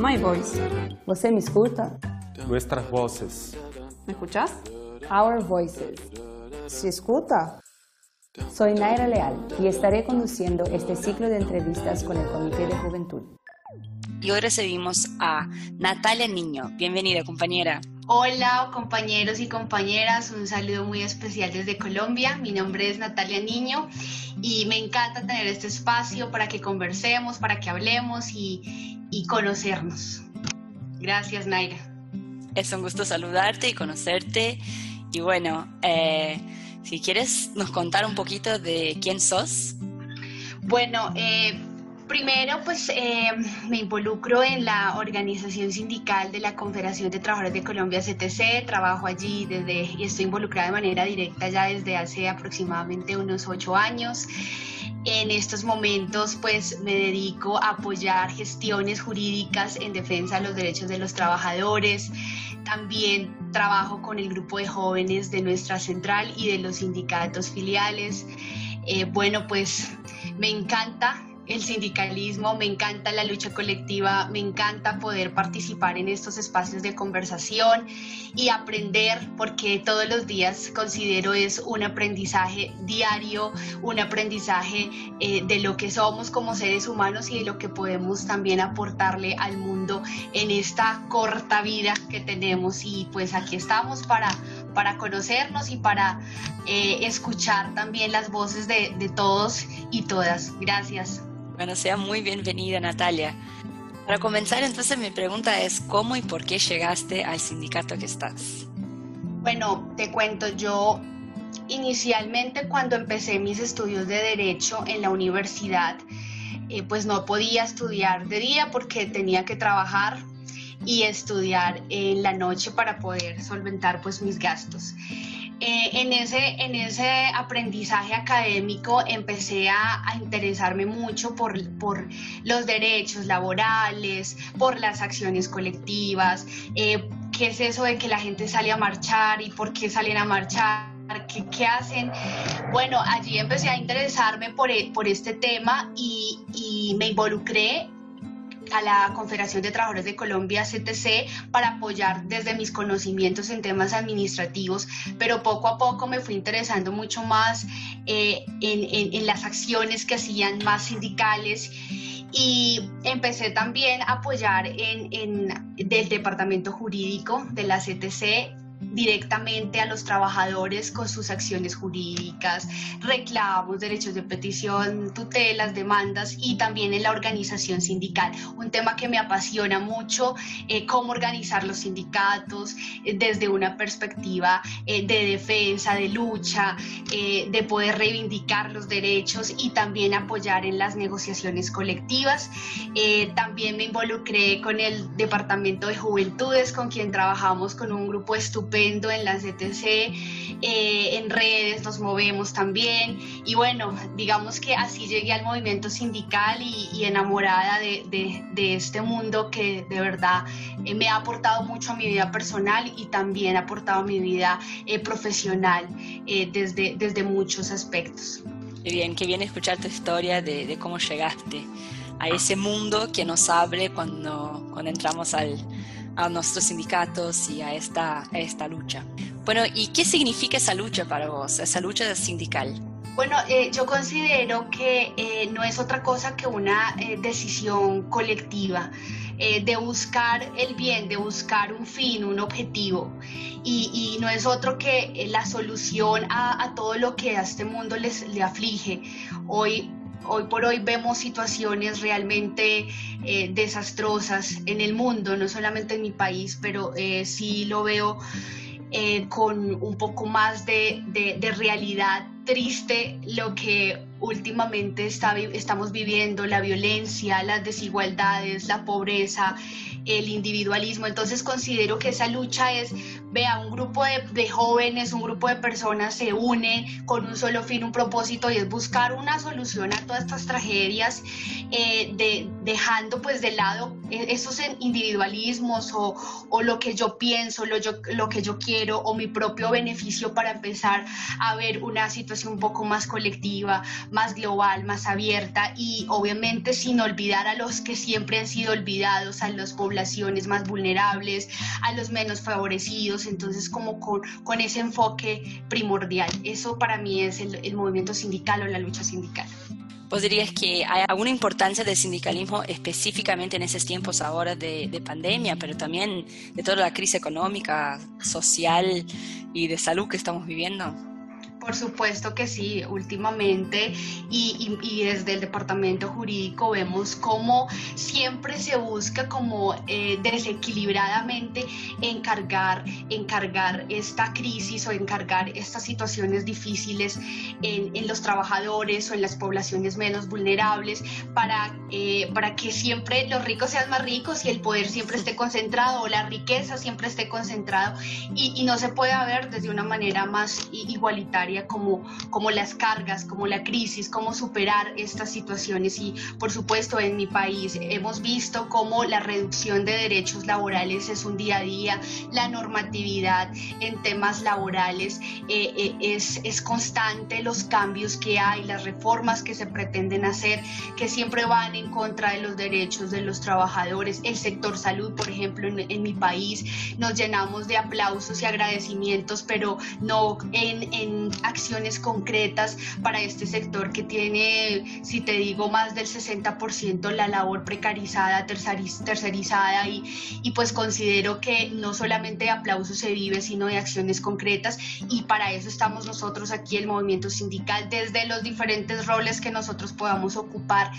My voice. ¿Você me escuta? Nuestras voces. ¿Me escuchas? Our Voices. ¿Se escuta? Soy Naira Leal y estaré conduciendo este ciclo de entrevistas con el Comité de Juventud. Y hoy recibimos a Natalia Niño. Bienvenida, compañera. Hola compañeros y compañeras, un saludo muy especial desde Colombia. Mi nombre es Natalia Niño y me encanta tener este espacio para que conversemos, para que hablemos y, y conocernos. Gracias Naira. Es un gusto saludarte y conocerte. Y bueno, eh, si quieres nos contar un poquito de quién sos. Bueno, eh, Primero, pues eh, me involucro en la organización sindical de la Confederación de Trabajadores de Colombia, CTC. Trabajo allí desde y estoy involucrada de manera directa ya desde hace aproximadamente unos ocho años. En estos momentos, pues me dedico a apoyar gestiones jurídicas en defensa de los derechos de los trabajadores. También trabajo con el grupo de jóvenes de nuestra central y de los sindicatos filiales. Eh, bueno, pues me encanta el sindicalismo, me encanta la lucha colectiva, me encanta poder participar en estos espacios de conversación y aprender, porque todos los días considero es un aprendizaje diario, un aprendizaje eh, de lo que somos como seres humanos y de lo que podemos también aportarle al mundo en esta corta vida que tenemos. Y pues aquí estamos para, para conocernos y para eh, escuchar también las voces de, de todos y todas. Gracias. Bueno, sea muy bienvenida Natalia. Para comenzar, entonces mi pregunta es, ¿cómo y por qué llegaste al sindicato que estás? Bueno, te cuento, yo inicialmente cuando empecé mis estudios de derecho en la universidad, eh, pues no podía estudiar de día porque tenía que trabajar y estudiar en la noche para poder solventar pues mis gastos. Eh, en, ese, en ese aprendizaje académico empecé a, interesarme mucho por, por, los derechos laborales, por las acciones colectivas, eh, qué es eso de que la gente sale a marchar y por qué salen a marchar. ¿Qué, ¿Qué, hacen? Bueno, allí empecé a interesarme por, e, por este tema y, y me involucré a la Confederación de Trabajadores de Colombia, CTC, para apoyar desde mis conocimientos en temas administrativos, pero poco a poco me fui interesando mucho más eh, en, en, las acciones que hacían más sindicales y empecé también a apoyar en, en, del departamento jurídico de la CTC directamente a los trabajadores con sus acciones jurídicas, reclamos, derechos de petición, tutelas, demandas y también en la organización sindical. Un tema que me apasiona mucho, eh, cómo organizar los sindicatos eh, desde una perspectiva eh, de defensa, de lucha, eh, de poder reivindicar los derechos y también apoyar en las negociaciones colectivas. También me involucré con el Departamento de Juventudes, con quien trabajamos con un grupo estupendo en la CTC, eh, en redes nos movemos también y bueno, digamos que así llegué al movimiento sindical y, y enamorada de, de, de, este mundo que de verdad eh, me ha aportado mucho a mi vida personal y también ha aportado a mi vida eh, profesional eh, desde, desde muchos aspectos. Qué bien, qué bien escuchar tu historia de, de cómo llegaste a ese mundo que nos abre cuando, cuando entramos al, a nuestros sindicatos y a esta, a esta lucha. Bueno, ¿y qué significa esa lucha para vos, esa lucha sindical? Bueno, eh, yo considero que eh, no es otra cosa que una eh, decisión colectiva. Eh, de buscar el bien, de buscar un fin, un objetivo. Y, y no es otro que eh, la solución a, a, todo lo que a este mundo les, le aflige. Hoy Hoy por hoy vemos situaciones realmente eh, desastrosas en el mundo, no solamente en mi país, pero eh, sí lo veo eh, con un poco más de, de, de, realidad triste lo que últimamente está, estamos viviendo, la violencia, las desigualdades, la pobreza, el individualismo. Entonces considero que esa lucha es, vea, un grupo de, jóvenes, un grupo de personas se une con un solo fin, un propósito y es buscar una solución a todas estas tragedias, eh, de, dejando pues de lado eh, esos individualismos o, o, lo que yo pienso, lo, yo, lo que yo quiero o mi propio beneficio para empezar a ver una situación un poco más colectiva, más global, más abierta y obviamente sin olvidar a los que siempre han sido olvidados, a las poblaciones más vulnerables, a los menos favorecidos, entonces como con, con ese enfoque primordial. Eso para mí es el, el movimiento sindical o la lucha sindical. ¿Vos dirías que hay alguna importancia del sindicalismo específicamente en esos tiempos ahora de, de, pandemia, pero también de toda la crisis económica, social y de salud que estamos viviendo? Por supuesto que sí, últimamente y, desde el departamento jurídico vemos cómo siempre se busca como eh, desequilibradamente encargar, encargar esta crisis o encargar estas situaciones difíciles en, los trabajadores o en las poblaciones menos vulnerables para, eh, para que siempre los ricos sean más ricos y el poder siempre esté concentrado o la riqueza siempre esté concentrado. Y, y no se pueda ver desde una manera más igualitaria como, como las cargas, como la crisis, cómo superar estas situaciones. Y por supuesto en mi país hemos visto cómo la reducción de derechos laborales es un día a día, la normatividad en temas laborales eh, eh, es, es constante, los cambios que hay, las reformas que se pretenden hacer, que siempre van en contra de los derechos de los trabajadores. El sector salud, por ejemplo, en, en mi país nos llenamos de aplausos y agradecimientos, pero no en, en acciones concretas para este sector que tiene, si te digo, más del 60% la labor precarizada, tercerizada y, y pues considero que no solamente de aplausos se vive, sino de acciones concretas y para eso estamos nosotros aquí, el movimiento sindical, desde los diferentes roles que nosotros podamos ocupar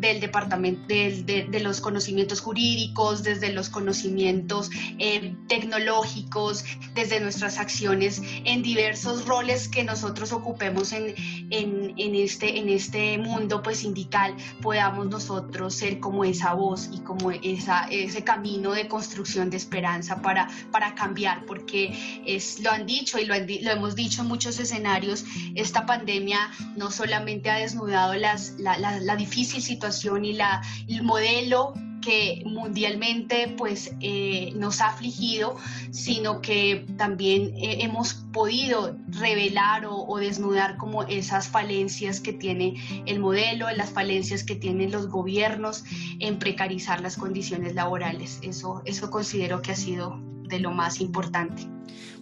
del departamento, de, de, los conocimientos jurídicos, desde los conocimientos eh, tecnológicos, desde nuestras acciones en diversos roles que nosotros ocupemos en, en, en, este, en este mundo pues sindical, podamos nosotros ser como esa voz y como esa, ese camino de construcción de esperanza para, para cambiar, porque es, lo han dicho y lo, lo hemos dicho en muchos escenarios, esta pandemia no solamente ha desnudado las, la, la, la difícil situación y la, el modelo que mundialmente pues eh, nos ha afligido, sino que también eh, hemos podido revelar o, desnudar como esas falencias que tiene el modelo, las falencias que tienen los gobiernos en precarizar las condiciones laborales. Eso, eso considero que ha sido de lo más importante.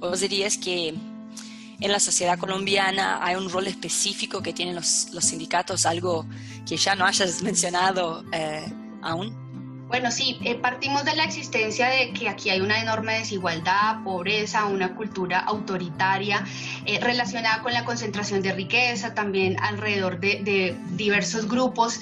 ¿Vos dirías que en la sociedad colombiana hay un rol específico que tienen los, los sindicatos, algo que ya no hayas mencionado eh, aún? Bueno, sí, eh, partimos de la existencia de que aquí hay una enorme desigualdad, pobreza, una cultura autoritaria eh, relacionada con la concentración de riqueza, también alrededor de, de diversos grupos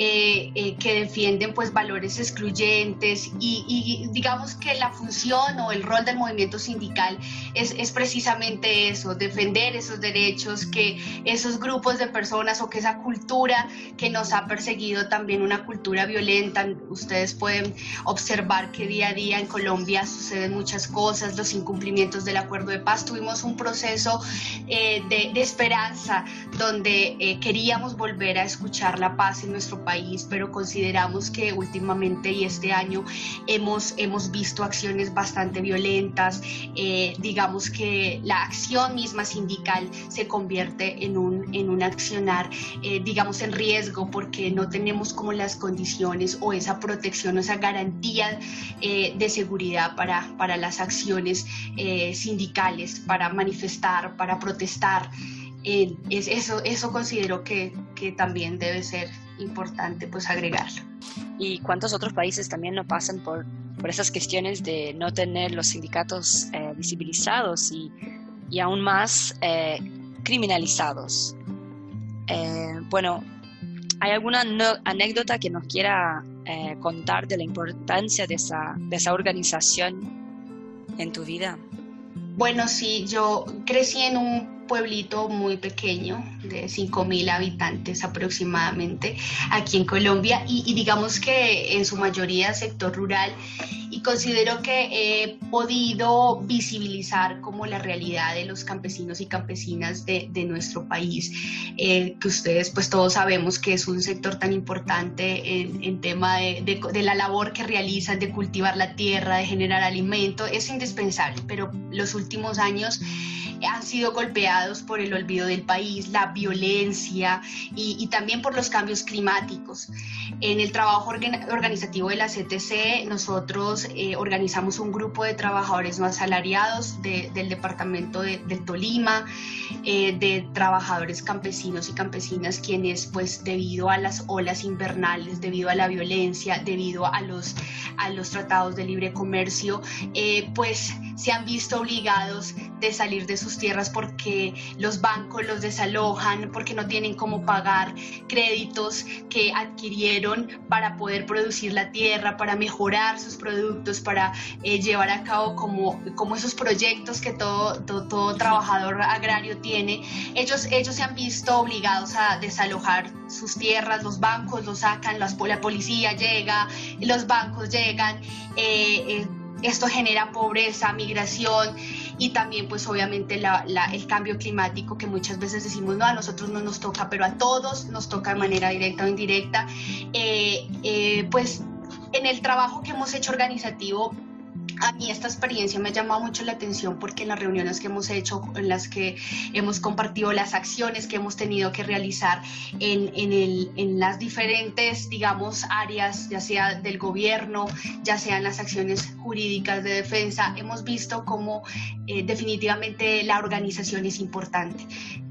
eh, eh, que defienden pues valores excluyentes y, digamos que la función o el rol del movimiento sindical es, es, precisamente eso, defender esos derechos, que esos grupos de personas o que esa cultura que nos ha perseguido también una cultura violenta, ustedes pueden observar que día a día en Colombia suceden muchas cosas, los incumplimientos del acuerdo de paz, tuvimos un proceso eh, de, de, esperanza donde queríamos volver a escuchar la paz en nuestro país país, pero consideramos que últimamente y este año hemos, hemos visto acciones bastante violentas. Eh, digamos que la acción misma sindical se convierte en un, en un accionar, eh, digamos, en riesgo porque no tenemos como las condiciones o esa protección o esa garantía eh, de seguridad para, para las acciones sindicales, para manifestar, para protestar. es, eso, eso considero que, que también debe ser importante pues agregarlo. ¿Y cuántos otros países también no pasan por, por esas cuestiones de no tener los sindicatos eh, visibilizados y, y, aún más eh, criminalizados? Eh, bueno, ¿hay alguna anécdota que nos quiera contar de la importancia de esa, de esa organización en tu vida? Bueno, sí, yo crecí en un pueblito muy pequeño de 5.000 habitantes aproximadamente aquí en Colombia. Y, digamos que en su mayoría sector rural y considero que he podido visibilizar como la realidad de los campesinos y campesinas de, nuestro país, eh, que ustedes pues todos sabemos que es un sector tan importante en, tema de, de la labor que realizan de cultivar la tierra, de generar alimento, es indispensable, pero los últimos años han sido golpeados por el olvido del país, la violencia y, también por los cambios climáticos. En el trabajo organizativo de la CTC, nosotros eh, organizamos un grupo de trabajadores no asalariados del departamento de, Tolima, eh, de trabajadores campesinos y campesinas, quienes pues debido a las olas invernales, debido a la violencia, debido a los, a los tratados de libre comercio, eh, pues se han visto obligados de salir de sus tierras porque los bancos los desalojan, porque no tienen cómo pagar créditos que adquirieron para poder producir la tierra, para mejorar sus productos, para eh, llevar a cabo como, como esos proyectos que todo, todo, trabajador agrario tiene. Ellos, ellos se han visto obligados a desalojar sus tierras, los bancos los sacan, la policía llega, los bancos llegan. Eh, eh, esto genera pobreza, migración y también pues obviamente el cambio climático que muchas veces decimos, no, a nosotros no nos toca, pero a todos nos toca de manera directa o indirecta. Eh, eh, pues en el trabajo que hemos hecho organizativo a mí esta experiencia me ha llamado mucho la atención porque en las reuniones que hemos hecho, en las que hemos compartido las acciones que hemos tenido que realizar en, en, las diferentes, digamos, áreas, ya sea del gobierno, ya sean las acciones jurídicas de defensa, hemos visto cómo eh, definitivamente la organización es importante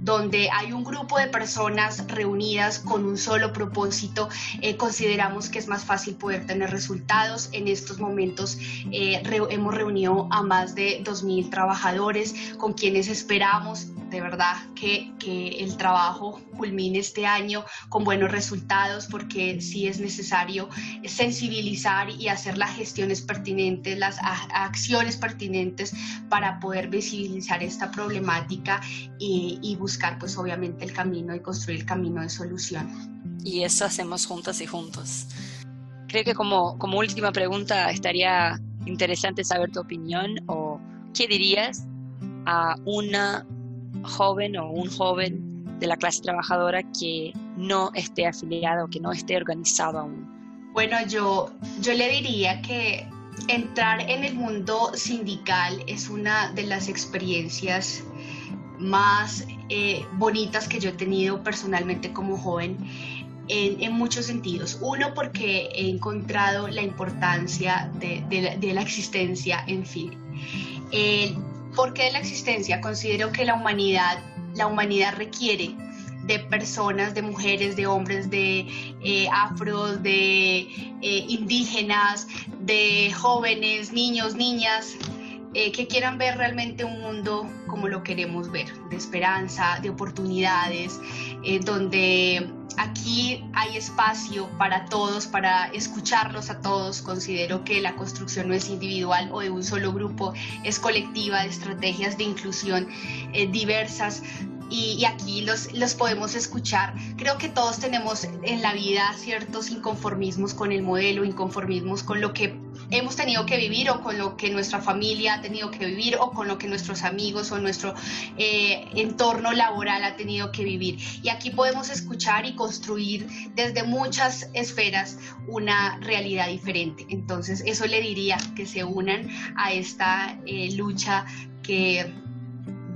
donde hay un grupo de personas reunidas con un solo propósito, eh, consideramos que es más fácil poder tener resultados. En estos momentos eh, hemos reunido a más de 2.000 trabajadores con quienes esperamos de verdad que, que, el trabajo culmine este año con buenos resultados porque sí es necesario sensibilizar y hacer las gestiones pertinentes, las acciones pertinentes para poder visibilizar esta problemática y, y buscar pues obviamente el camino y construir el camino de solución. Y eso hacemos juntas y juntos. Creo que como, como última pregunta estaría interesante saber tu opinión o qué dirías a una joven o un joven de la clase trabajadora que no esté afiliado, que no esté organizado aún? Bueno, yo, yo le diría que entrar en el mundo sindical es una de las experiencias más eh, bonitas que yo he tenido personalmente como joven en, muchos sentidos. Uno, porque he encontrado la importancia de, la, existencia, en fin. ¿Por qué la existencia? Considero que la humanidad, la humanidad requiere de personas, de mujeres, de hombres, de eh, afros, de eh, indígenas, de jóvenes, niños, niñas, eh, que quieran ver realmente un mundo como lo queremos ver, de esperanza, de oportunidades, eh, donde aquí hay espacio para todos, para escucharlos a todos. Considero que la construcción no es individual o de un solo grupo, es colectiva, de estrategias de inclusión eh, diversas, y, aquí los, los podemos escuchar. Creo que todos tenemos en la vida ciertos inconformismos con el modelo, inconformismos con lo que hemos tenido que vivir o con lo que nuestra familia ha tenido que vivir o con lo que nuestros amigos o nuestro eh, entorno laboral ha tenido que vivir. Y aquí podemos escuchar y construir desde muchas esferas una realidad diferente. Entonces, eso le diría que se unan a esta eh, lucha que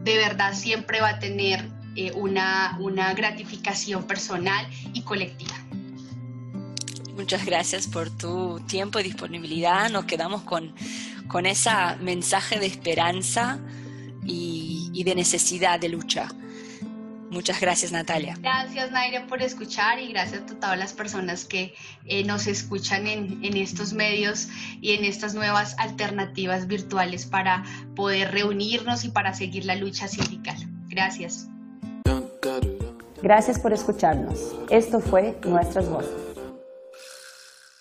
de verdad siempre va a tener eh, una, una gratificación personal y colectiva. Muchas gracias por tu tiempo y disponibilidad. Nos quedamos con, con ese mensaje de esperanza y, y, de necesidad de lucha. Muchas gracias, Natalia. Gracias, Naira, por escuchar y gracias a todas las personas que eh, nos escuchan en, en estos medios y en estas nuevas alternativas virtuales para poder reunirnos y para seguir la lucha sindical. Gracias. Gracias por escucharnos. Esto fue Nuestras Voces.